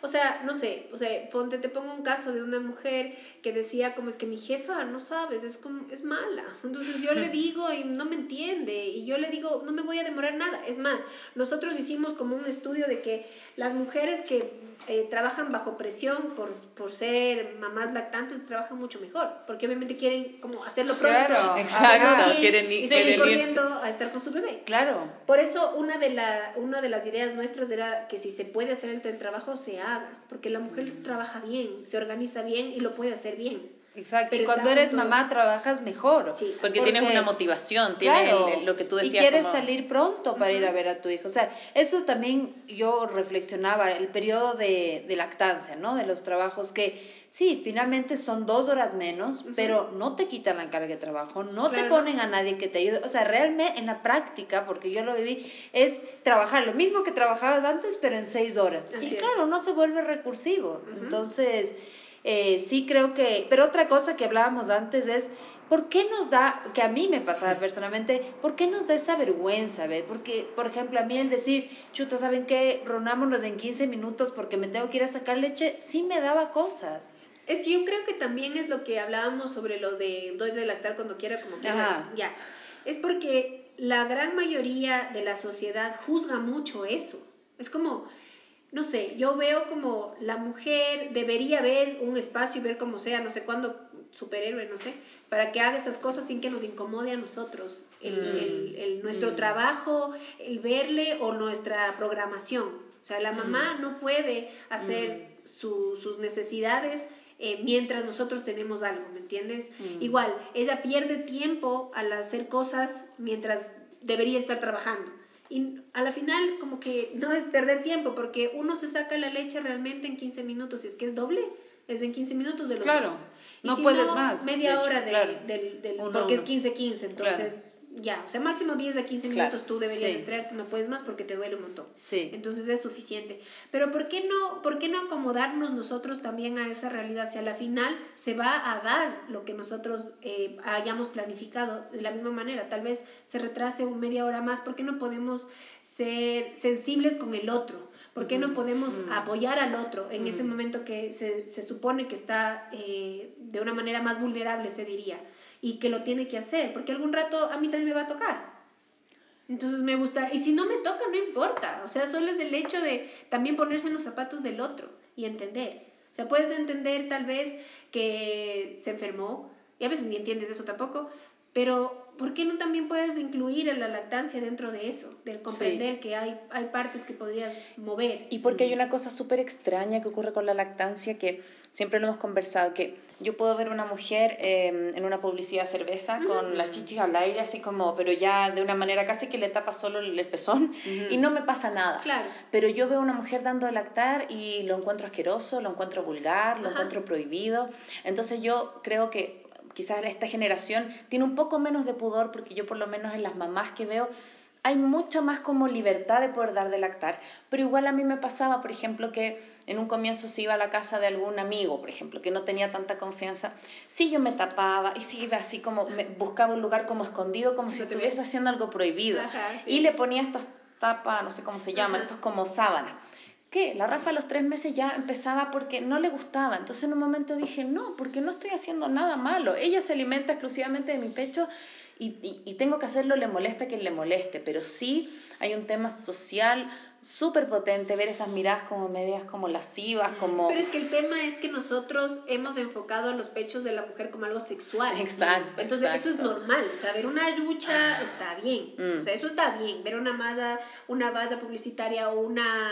o sea, no sé, o sea, ponte, te pongo un caso de una mujer que decía como es que mi jefa, no sabes, es como, es mala. Entonces yo le digo y no me entiende, y yo le digo, no me voy a demorar nada. Es más, nosotros hicimos como un estudio de que las mujeres que eh, trabajan bajo presión por, por ser mamás lactantes trabajan mucho mejor, porque obviamente quieren como hacerlo pronto, claro, exacto, quieren, y seguir corriendo a estar con su bebé. Claro. Por eso una de, la, una de las ideas nuestras era que si se puede hacer el trabajo se haga, porque la mujer mm. trabaja bien, se organiza bien y lo puede hacer bien. Exacto, y cuando eres mamá trabajas mejor. Sí, porque, tienes una motivación, tienes lo que tú decías. Y quieres salir pronto para ir a ver a tu hijo. O sea, eso también yo reflexionaba, el periodo de, de lactancia, ¿no? De los trabajos que sí, finalmente son dos horas menos, pero no te quitan la carga de trabajo, no te ponen a nadie que te ayude. O sea, realmente en la práctica, porque yo lo viví, es trabajar lo mismo que trabajabas antes, pero en seis horas. y claro, no se vuelve recursivo. Entonces eh, sí creo que, pero otra cosa que hablábamos antes es, ¿por qué nos da, que a mí me pasaba personalmente, ¿por qué nos da esa vergüenza? ¿ves? Porque, por ejemplo, a mí el decir, chuta, ¿saben qué? Ronámonos en 15 minutos porque me tengo que ir a sacar leche, sí me daba cosas. Es que yo creo que también es lo que hablábamos sobre lo de doy de lactar cuando quiera, como quiera. Ya. Es porque la gran mayoría de la sociedad juzga mucho eso. Es como, no sé, yo veo como la mujer debería ver un espacio y ver como sea, no sé cuándo, superhéroe, no sé, para que haga esas cosas sin que nos incomode a nosotros, el, mm. el, nuestro mm. trabajo, el verle o nuestra programación. O sea, la mamá mm. no puede hacer sus necesidades eh, mientras nosotros tenemos algo, ¿me entiendes? Igual, ella pierde tiempo al hacer cosas mientras debería estar trabajando. Y a la final como que no es perder tiempo, porque uno se saca la leche realmente en 15 minutos, y es que es doble, es en 15 minutos de los Claro, no puedes más. Media hora de, del, del, porque es 15-15, entonces ya, o sea, máximo 10 a 15 minutos tú deberías sí. no puedes más porque te duele un montón. Sí. Entonces es suficiente. Pero ¿por qué no, por qué no acomodarnos nosotros también a esa realidad? Si a la final se va a dar lo que nosotros eh, hayamos planificado de la misma manera, tal vez se retrase un media hora más, ¿por qué no podemos ser sensibles con el otro? ¿Por qué no podemos apoyar al otro en ese momento que se, se supone que está eh, de una manera más vulnerable, se diría? Y que lo tiene que hacer, porque algún rato a mí también me va a tocar. Entonces me gusta, y si no me toca, no importa, o sea, solo es el hecho de también ponerse en los zapatos del otro y entender. O sea, puedes entender tal vez que se enfermó, y a veces ni entiendes eso tampoco, pero ¿por qué no también puedes incluir la lactancia dentro de eso? Del comprender que hay, hay partes que podrías mover. Y porque hay una cosa súper extraña que ocurre con la lactancia que siempre lo hemos conversado, que yo puedo ver una mujer em, en una publicidad de cerveza con las chichis al aire, así como, pero ya de una manera casi que le tapa solo el, pezón y no me pasa nada. Claro. Pero yo veo una mujer dando de lactar y lo encuentro asqueroso, lo encuentro vulgar, lo encuentro prohibido. Entonces yo creo que quizás esta generación tiene un poco menos de pudor porque yo por lo menos en las mamás que veo hay mucha más como libertad de poder dar de lactar, pero igual a mí me pasaba, por ejemplo, que en un comienzo se iba a la casa de algún amigo, por ejemplo, que no tenía tanta confianza, sí yo me tapaba y sí iba así como, me buscaba un lugar como escondido, como si estuviese haciendo algo prohibido, y le ponía estas tapas, no sé cómo se llaman, estos como sábanas. ¿Qué? La Rafa a los tres meses ya empezaba porque no le gustaba. Entonces en un momento dije, no, porque no estoy haciendo nada malo. Ella se alimenta exclusivamente de mi pecho y, y, tengo que hacerlo, le molesta que le moleste, pero sí hay un tema social súper potente, ver esas miradas como medias como lascivas, mm. como... Pero es que el tema es que nosotros hemos enfocado a los pechos de la mujer como algo sexual. Exacto. Entonces eso es normal, o sea, ver una lucha está bien, o sea, mm. eso está bien, ver una mada, una bada publicitaria o una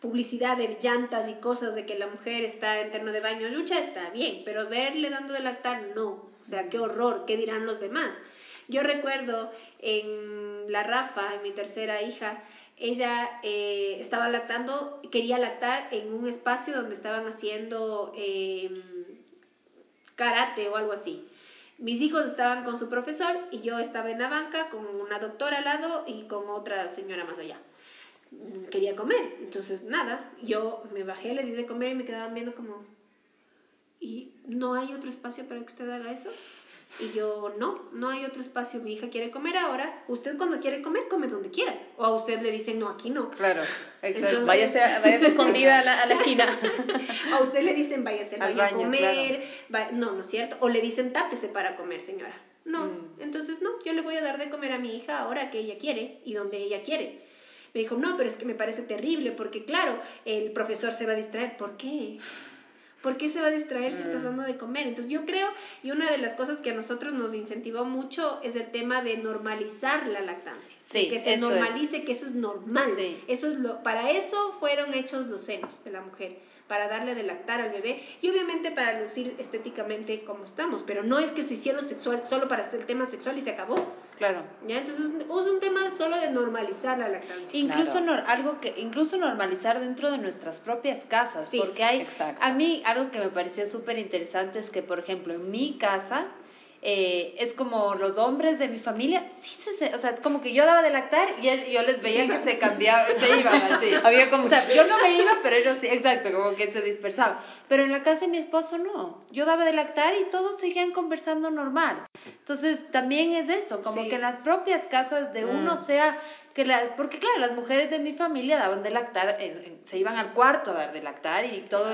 publicidad de llantas y cosas de que la mujer está en terno de baño lucha está bien, pero verle dando de lactar no, o sea, qué horror, qué dirán los demás. Yo recuerdo en la Rafa, en mi tercera hija, ella eh, estaba lactando, quería lactar en un espacio donde estaban haciendo em, karate o algo así. Mis hijos estaban con su profesor y yo estaba en la banca con una doctora al lado y con otra señora más allá. Quería comer, entonces nada, yo me bajé, le di de comer y me quedaban viendo como, ¿y no hay otro espacio para que usted haga eso? Y yo, no, no hay otro espacio, mi hija quiere comer ahora, usted cuando quiere comer, come donde quiera. O a usted le dicen, no, aquí no. Claro, exacto. váyase, váyase escondida a la, a la esquina. a usted le dicen, váyase al baño, a comer. no, no es cierto. O le dicen, tápese para comer, señora. No, mm. entonces no, yo le voy a dar de comer a mi hija ahora que ella quiere y donde ella quiere. Me dijo, no, pero es que me parece terrible porque, claro, el profesor se va a distraer. ¿Por qué? ¿Por qué se va a distraer si estás mm. dando de comer? Entonces yo creo, y una de las cosas que a nosotros nos incentivó mucho es el tema de normalizar la lactancia. que se normalice que eso es normal. Eso es lo, para eso fueron hechos los senos de la mujer, para darle de lactar al bebé y obviamente para lucir estéticamente como estamos, pero no es que se hicieron sexual solo para el tema sexual y se acabó. Claro. ¿Ya? Entonces es un tema solo de normalizar la lactancia. Incluso algo que incluso normalizar dentro de nuestras propias casas, porque hay a mí algo que me pareció súper interesante es que por ejemplo en mi casa eh, es como los hombres de mi familia, sí, se, o sea, como que yo daba de lactar y yo les veía que se cambiaban, se iban así. Había como, o sea, yo no me iba, pero ellos sí, exacto, como que se dispersaban. Pero en la casa de mi esposo no. Yo daba de lactar y todos seguían conversando normal. Entonces, también es eso, como que en las propias casas de uno mm. sea que la, porque claro, las mujeres de mi familia daban de lactar, eh, se iban al cuarto a dar de lactar y todo,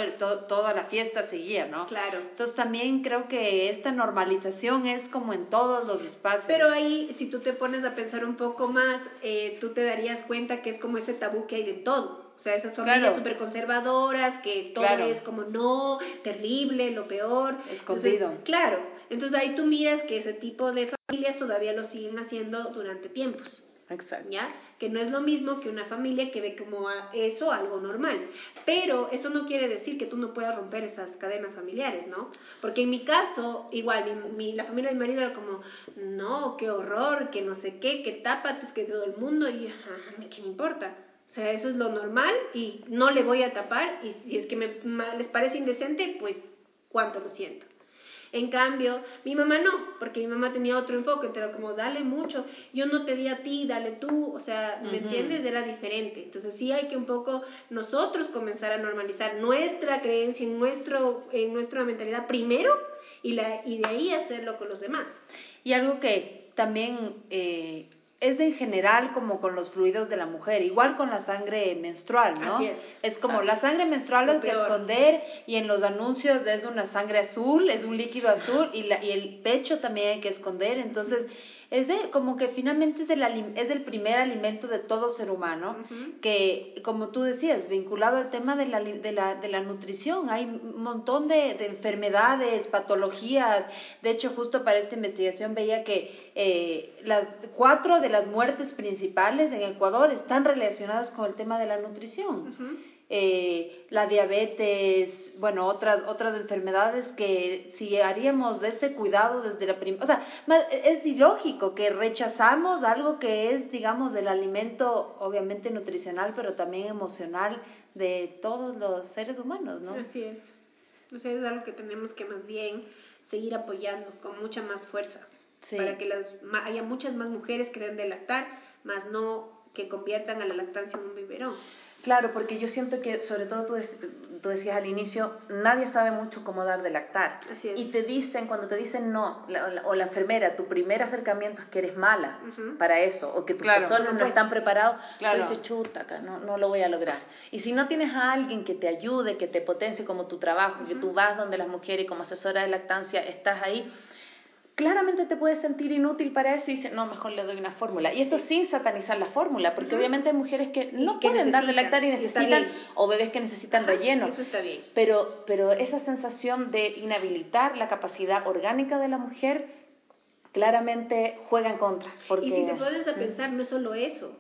toda la fiesta seguía, ¿no? Claro. Entonces también creo que esta normalización es como en todos los espacios. Pero ahí, si tú te pones a pensar un poco más, eh, tú te darías cuenta que es como ese tabú que hay de todo. O sea, esas familias súper conservadoras, que todo es como no, terrible, lo peor. Escondido. claro. Entonces ahí tú miras que ese tipo de familias todavía lo siguen haciendo durante tiempos. Exacto. ¿Ya? Que no es lo mismo que una familia que ve como eso algo normal. Pero eso no quiere decir que tú no puedas romper esas cadenas familiares, ¿no? Porque en mi caso, igual, mi, la familia de mi marido era como, no, qué horror, que no sé qué, que tápate, que todo el mundo, y a mí qué me importa. O sea, eso es lo normal y no le voy a tapar, y si es que me, les parece indecente, pues cuánto lo siento. En cambio, mi mamá no, porque mi mamá tenía otro enfoque, pero como dale mucho, yo no te di a ti, dale tú, o sea, ¿me entiendes? Era diferente. Entonces sí hay que un poco nosotros comenzar a normalizar nuestra creencia en, nuestro, en nuestra mentalidad primero y, la, y de ahí hacerlo con los demás. Y algo que también eh, es en general como con los fluidos de la mujer, igual con la sangre menstrual, ¿no? es. como la sangre menstrual es de esconder y en los anuncios es una sangre azul, es un líquido azul y, la, y el pecho también hay que esconder, entonces es de como que finalmente es, el, es el primer alimento de todo ser humano, que como tú decías, vinculado al tema de la, de la, de la nutrición, hay un montón de, de, enfermedades, patologías, de hecho justo para esta investigación veía que eh, las cuatro de las muertes principales en Ecuador están relacionadas con el tema de la nutrición. Eh, la diabetes, bueno, otras, otras enfermedades que si haríamos de este cuidado desde la primera, o sea, es ilógico que rechazamos algo que es, digamos, del alimento, obviamente nutricional, pero también emocional de todos los seres humanos, ¿no? Así es. O sea, es algo que tenemos que más bien seguir apoyando con mucha más fuerza. Para que las, haya muchas más mujeres que den de lactar, más no que conviertan a la lactancia en un biberón. Claro, porque yo siento que, sobre todo tú, decías al inicio, nadie sabe mucho cómo dar de lactar. Y te dicen, cuando te dicen no, o la enfermera, tu primer acercamiento es que eres mala para eso, o que tus claro, no, están preparados, claro. tú dices, chuta, no, no lo voy a lograr. Y si no tienes a alguien que te ayude, que te potencie como tu trabajo, que tú vas donde las mujeres como asesora de lactancia estás ahí, claramente te puedes sentir inútil para eso y dices, no, mejor le doy una fórmula. Y esto sin satanizar la fórmula, porque obviamente hay mujeres que no pueden dar de lactar y necesitan, o bebés que necesitan relleno. Eso está bien. Pero, pero esa sensación de inhabilitar la capacidad orgánica de la mujer claramente juega en contra. Porque... Y si te pones a pensar, no es solo eso,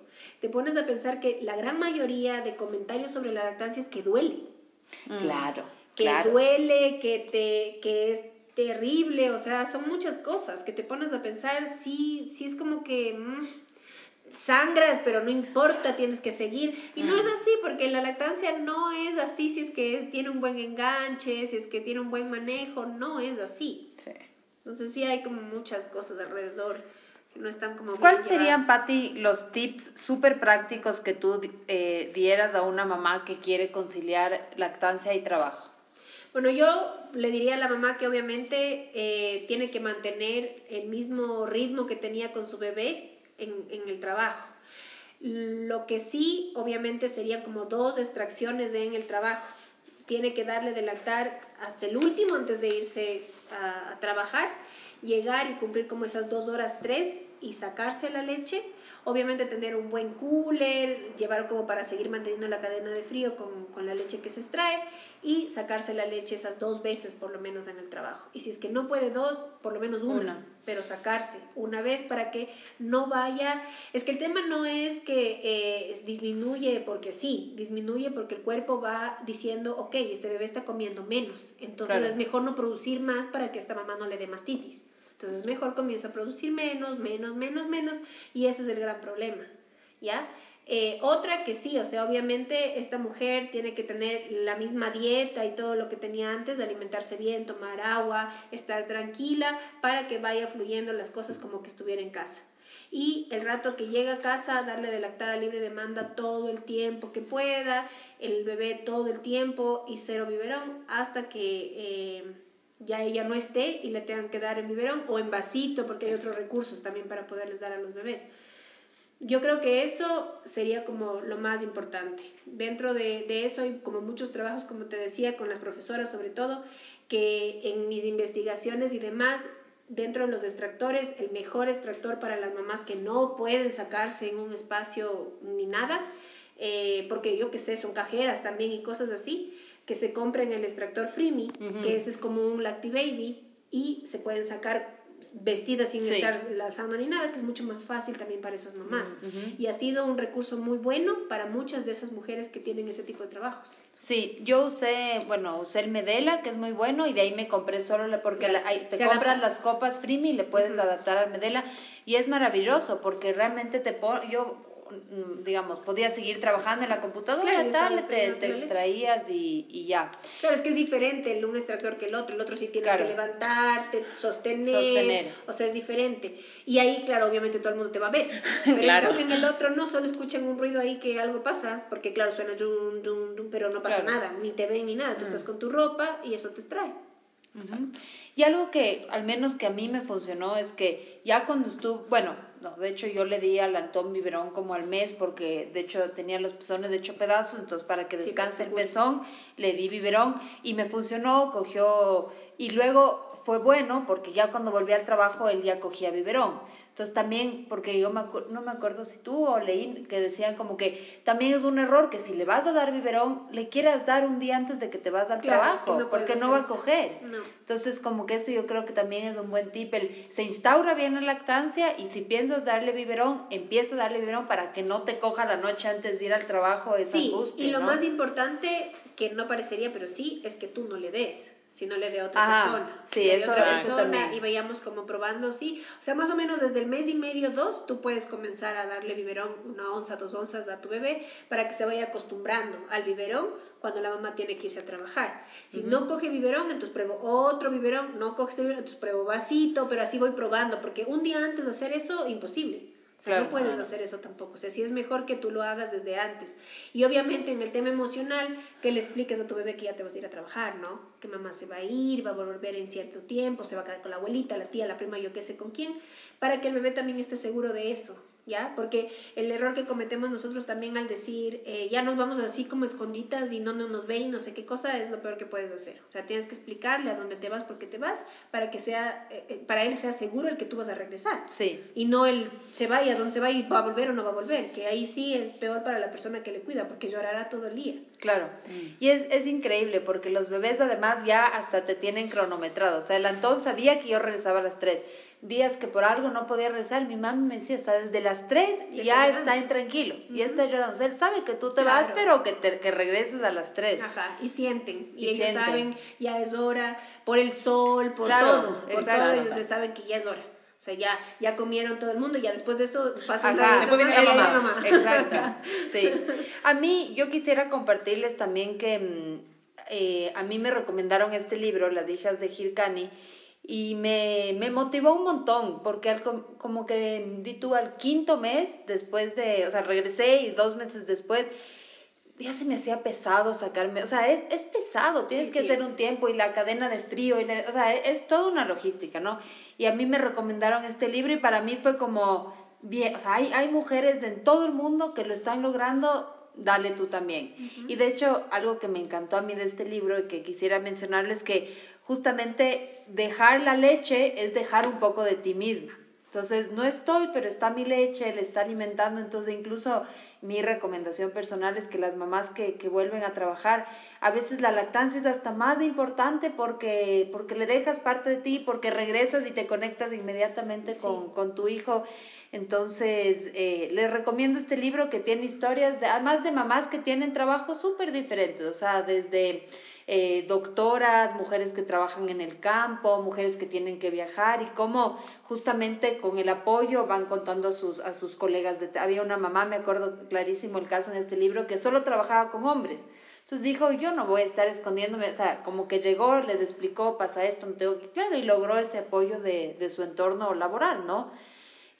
te pones a pensar que la gran mayoría de comentarios sobre la lactancia es que duele. Claro. Que duele, que, te, que es terrible, o sea, son muchas cosas que te pones a pensar, sí, sí es como que mm, sangras, pero no importa, tienes que seguir. Y no es así, porque la lactancia no es así si es que tiene un buen enganche, si es que tiene un buen manejo, no es así. Sí. Entonces sí hay como muchas cosas alrededor que no están como... ¿Cuáles serían, Patti, los tips súper prácticos que tú eh, dieras a una mamá que quiere conciliar lactancia y trabajo? Bueno, yo le diría a la mamá que obviamente eh, tiene que mantener el mismo ritmo que tenía con su bebé en, el trabajo. Lo que sí, obviamente, serían como dos extracciones en el trabajo. Tiene que darle de lactar hasta el último antes de irse a, trabajar, llegar y cumplir como esas dos horas, tres, y sacarse la leche. Obviamente tener un buen cooler, llevar como para seguir manteniendo la cadena de frío con la leche que se extrae y sacarse la leche esas dos veces por lo menos en el trabajo. Y si es que no puede dos, por lo menos una, pero sacarse una vez para que no vaya... Es que el tema no es que eh, disminuye porque sí, disminuye porque el cuerpo va diciendo, ok, este bebé está comiendo menos, entonces es mejor no producir más para que esta mamá no le dé mastitis. Entonces mejor comienza a producir menos, menos, menos, menos, y ese es el gran problema, ¿ya? Eh, otra que sí, o sea, obviamente esta mujer tiene que tener la misma dieta y todo lo que tenía antes, alimentarse bien, tomar agua, estar tranquila para que vaya fluyendo las cosas como que estuviera en casa. Y el rato que llega a casa, darle de lactar a libre demanda todo el tiempo que pueda, el bebé todo el tiempo y cero biberón hasta que eh, ya ella no esté y le tengan que dar en biberón o en vasito, porque hay otros recursos también para poderles dar a los bebés. Yo creo que eso sería como lo más importante. Dentro de, de, eso hay como muchos trabajos, como te decía, con las profesoras sobre todo, que en mis investigaciones y demás, dentro de los extractores, el mejor extractor para las mamás que no pueden sacarse en un espacio ni nada, eh, porque yo que sé, son cajeras también y cosas así, que se compren el extractor Freemy, que ese es como un Lacti Baby, y se pueden sacar vestidas sin estar lanzando ni nada, que es mucho más fácil también para esas mamás. Y ha sido un recurso muy bueno para muchas de esas mujeres que tienen ese tipo de trabajos. Sí, yo usé, bueno, usé el Medela, que es muy bueno, y de ahí me compré solo, porque te compras las copas Freemy y le puedes adaptar al Medela, y es maravilloso, porque realmente te yo Mm, digamos, podías seguir trabajando en la computadora, tal, te, extraías y, y, ya. Claro, es que es diferente el un extractor que el otro, el otro sí tienes que levantarte, sostener, o sea, es diferente. Y ahí, claro, obviamente todo el mundo te va a ver, pero en el otro no, solo escuchan un ruido ahí que algo pasa, porque claro, suena dum, dum, dum, pero no pasa nada, ni te ven ni nada, tú estás con tu ropa y eso te extrae. Y algo que al menos que a mí me funcionó es que ya cuando estuve, bueno, no, de hecho yo le di al Antón biberón como al mes porque de hecho tenía los pezones de hecho pedazos, entonces para que descanse el pezón le di biberón y me funcionó, cogió y luego fue bueno porque ya cuando volví al trabajo él ya cogía biberón. Entonces también, porque yo no me acuerdo si tú o leí que decían como que también es un error que si le vas a dar biberón, le quieras dar un día antes de que te vas al trabajo, porque no va a coger. Entonces como que eso yo creo que también es un buen tip. se instaura bien la lactancia y si piensas darle biberón, empieza a darle biberón para que no te coja la noche antes de ir al trabajo esa sí, Y lo más importante, que no parecería, pero sí, es que tú no le des si no le dé a otra persona. Sí, eso, eso también. Y vayamos como probando, sí. O sea, más o menos desde el mes y medio, dos, tú puedes comenzar a darle biberón, una onza, dos onzas a tu bebé, para que se vaya acostumbrando al biberón cuando la mamá tiene que irse a trabajar. Si no coge biberón, entonces pruebo otro biberón, no coge este biberón, entonces pruebo vasito, pero así voy probando, porque un día antes de hacer eso, imposible. O sea, no puedes hacer eso tampoco. O sea, sí es mejor que tú lo hagas desde antes. Y obviamente en el tema emocional, que le expliques a tu bebé que ya te vas a ir a trabajar, ¿no? Que mamá se va a ir, va a volver en cierto tiempo, se va a quedar con la abuelita, la tía, la prima, yo qué sé con quién, para que el bebé también esté seguro de eso. ¿Ya? Porque el error que cometemos nosotros también al decir, eh, ya nos vamos así como esconditas y no, no nos ven y no sé qué cosa, es lo peor que puedes hacer. O sea, tienes que explicarle a dónde te vas, por qué te vas, para que sea, eh, eh, para él sea seguro el que tú vas a regresar. Sí. Y no el se va y a dónde se va y va a volver o no va a volver, que ahí sí es peor para la persona que le cuida, porque llorará todo el día. Claro. Mm. Y es, es increíble, porque los bebés además ya hasta te tienen cronometrado. O sea, el Antón sabía que yo regresaba a las tres días que por algo no podía rezar, mi mamá me decía, o sea, desde las 3 ya está intranquilo, y está llorando. él sabe que tú te vas, pero que, te, que regreses a las 3. Ajá, y sienten, y, ellos saben, ya es hora, por el sol, por todo, por todo, ellos saben que ya es hora. O sea, ya, ya comieron todo el mundo, y ya después de eso pasa después viene la mamá. Exacto, sí. A mí, yo quisiera compartirles también que mm, eh, a mí me recomendaron este libro, Las hijas de Hirkani, y me, me motivó un montón, porque al, como que di tú al quinto mes, después de, o sea, regresé y dos meses después, ya se me hacía pesado sacarme, o sea, es, es pesado, tienes que hacer un tiempo y la cadena de frío, y o sea, es, toda una logística, ¿no? Y a mí me recomendaron este libro y para mí fue como, bien, o sea, hay, hay mujeres en todo el mundo que lo están logrando, dale tú también. Y de hecho, algo que me encantó a mí de este libro y que quisiera mencionarles que justamente dejar la leche es dejar un poco de ti misma. Entonces, no estoy, pero está mi leche, le está alimentando. Entonces, incluso mi recomendación personal es que las mamás que, que vuelven a trabajar, a veces la lactancia es hasta más importante porque, porque le dejas parte de ti, porque regresas y te conectas inmediatamente con, con tu hijo. Entonces, eh, les recomiendo este libro que tiene historias, de, además de mamás que tienen trabajos súper diferentes, o sea, desde eh, doctoras, mujeres que trabajan en el campo, mujeres que tienen que viajar y cómo justamente con el apoyo van contando a sus, a sus colegas. De, había una mamá, me acuerdo clarísimo el caso en este libro, que solo trabajaba con hombres. Entonces dijo, yo no voy a estar escondiéndome, o sea, como que llegó, les explicó, pasa esto, me tengo que, claro, y logró ese apoyo de, de su entorno laboral, ¿no?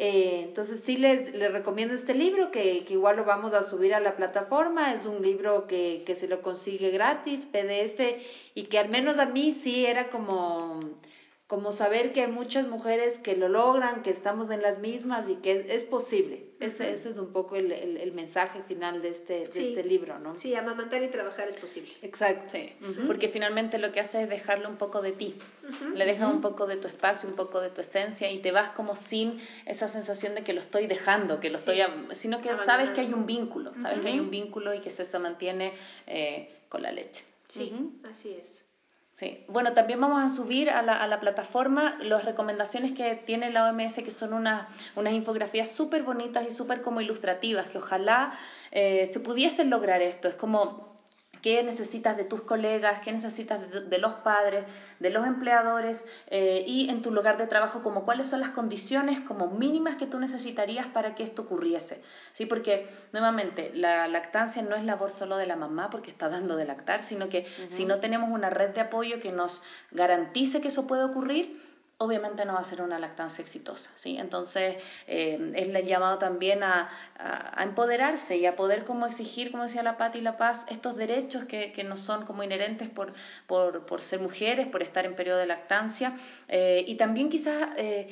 Eh, entonces sí les, les, recomiendo este libro que, que, igual lo vamos a subir a la plataforma. Es un libro que, que se lo consigue gratis, PDF, y que al menos a mí sí era como como saber que hay muchas mujeres que lo logran, que estamos en las mismas y que es, posible. ese, ese, es un poco el, el, mensaje final de este, de este libro, ¿no? Sí, amamantar y trabajar es posible. Exacto. Sí, porque finalmente lo que hace es dejarle un poco de ti. Le dejas un poco de tu espacio, un poco de tu esencia y te vas como sin esa sensación de que lo estoy dejando, que lo estoy... Sino que sabes que hay un vínculo, sabes que hay un vínculo y que eso se mantiene eh, con la leche. Sí, así es. Sí. Bueno, también vamos a subir a la, a la plataforma las recomendaciones que tiene la OMS, que son unas infografías súper bonitas y súper como ilustrativas, que ojalá eh, se pudiesen lograr esto. Es como qué necesitas de tus colegas, qué necesitas de, los padres, de los empleadores eh, y en tu lugar de trabajo, como cuáles son las condiciones como mínimas que tú necesitarías para que esto ocurriese. ¿Sí? Porque nuevamente la lactancia no es labor solo de la mamá porque está dando de lactar, sino que si no tenemos una red de apoyo que nos garantice que eso puede ocurrir, obviamente no va a ser una lactancia exitosa, ¿sí? Entonces, eh, es el llamado también a, empoderarse y a poder como exigir, como decía la Pati y la Paz, estos derechos que, que no son como inherentes por, por, por, ser mujeres, por estar en periodo de lactancia, eh, y también quizás... Eh,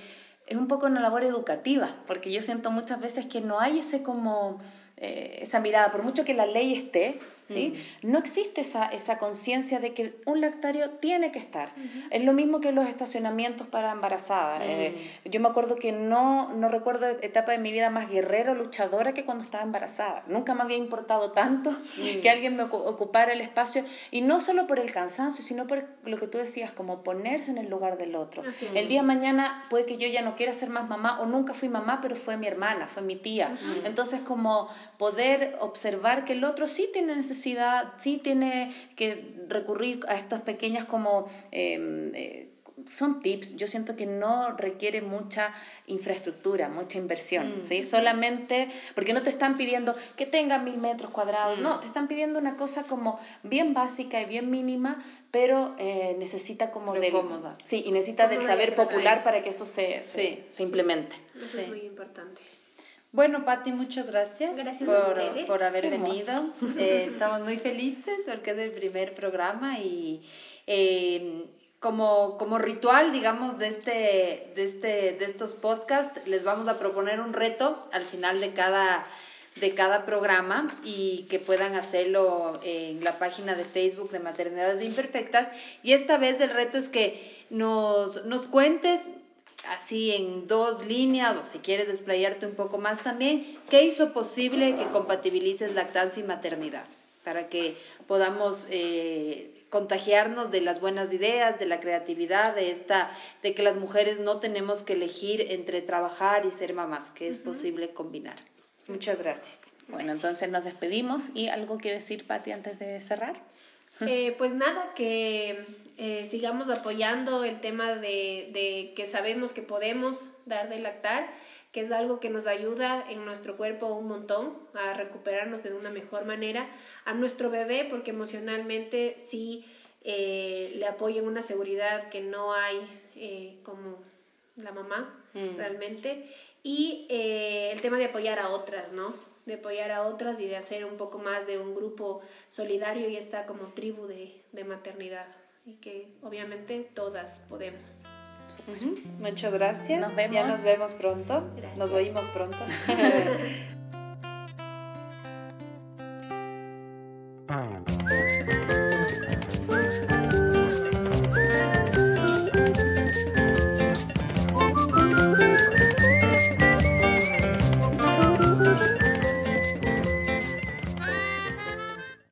es un poco una labor educativa, porque yo siento muchas veces que no hay ese como, esa mirada, por mucho que la ley esté, ¿sí? No existe esa, esa conciencia de que un lactario tiene que estar. Es lo mismo que los estacionamientos para embarazadas. Eh, yo me acuerdo que no, no recuerdo etapa de mi vida más guerrero, luchadora que cuando estaba embarazada. Nunca me había importado tanto que alguien me ocupara el espacio y no solo por el cansancio, sino por lo que tú decías, como ponerse en el lugar del otro. el día de mañana puede que yo ya no quiera ser más mamá o nunca fui mamá, pero fue mi hermana, fue mi tía. Entonces, como poder observar que el otro sí tiene necesidad, sí tiene que recurrir a estas pequeñas como... Em, eh, son tips, yo siento que no requiere mucha infraestructura, mucha inversión, mm. ¿sí? Solamente, porque no te están pidiendo que tenga mil metros cuadrados, no, mm. te están pidiendo una cosa como bien básica y bien mínima, pero eh, necesita como de... cómoda. Sí, y necesita del saber popular para que eso se, se, implemente. Eso es muy importante. Bueno, Patti, muchas gracias, gracias por, por haber venido. Eh, estamos muy felices porque es el primer programa y eh, como, como ritual, digamos, de, este, de, este, de estos podcasts, les vamos a proponer un reto al final de cada, de cada programa y que puedan hacerlo en la página de Facebook de Maternidades Imperfectas. Y esta vez el reto es que nos, nos cuentes así en dos líneas o si quieres desplayarte un poco más también, ¿qué hizo posible que compatibilices lactancia y maternidad? Para que podamos eh, contagiarnos de las buenas ideas, de la creatividad, de esta, de que las mujeres no tenemos que elegir entre trabajar y ser mamás, que es posible combinar. Muchas gracias. Bueno, entonces nos despedimos y algo que decir, Patti, antes de cerrar. Eh, pues nada, que eh, sigamos apoyando el tema de, de que sabemos que podemos dar de lactar que es algo que nos ayuda en nuestro cuerpo un montón a recuperarnos de una mejor manera, a nuestro bebé, porque emocionalmente sí eh, le apoyan una seguridad que no hay eh, como la mamá mm. realmente, y eh, el tema de apoyar a otras, ¿no? De apoyar a otras y de hacer un poco más de un grupo solidario y esta como tribu de, de maternidad, y que obviamente todas podemos. Muchas gracias. Nos vemos. Ya nos vemos pronto. Nos oímos pronto.